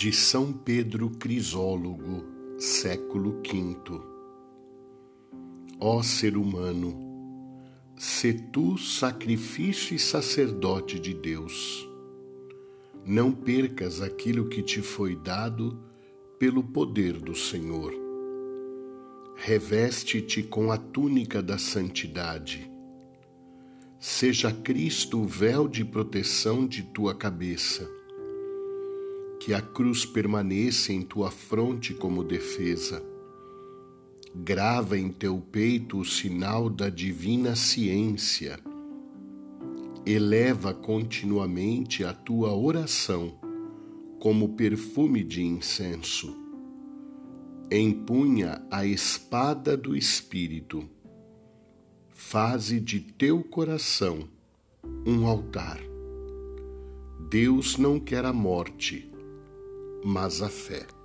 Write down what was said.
de São Pedro Crisólogo, século V. Ó ser humano, se tu sacrifício e sacerdote de Deus, não percas aquilo que te foi dado pelo poder do Senhor. Reveste-te com a túnica da santidade. Seja Cristo o véu de proteção de tua cabeça que a cruz permaneça em tua fronte como defesa. Grava em teu peito o sinal da divina ciência. Eleva continuamente a tua oração como perfume de incenso. Empunha a espada do Espírito. Faze de teu coração um altar. Deus não quer a morte mas a fé.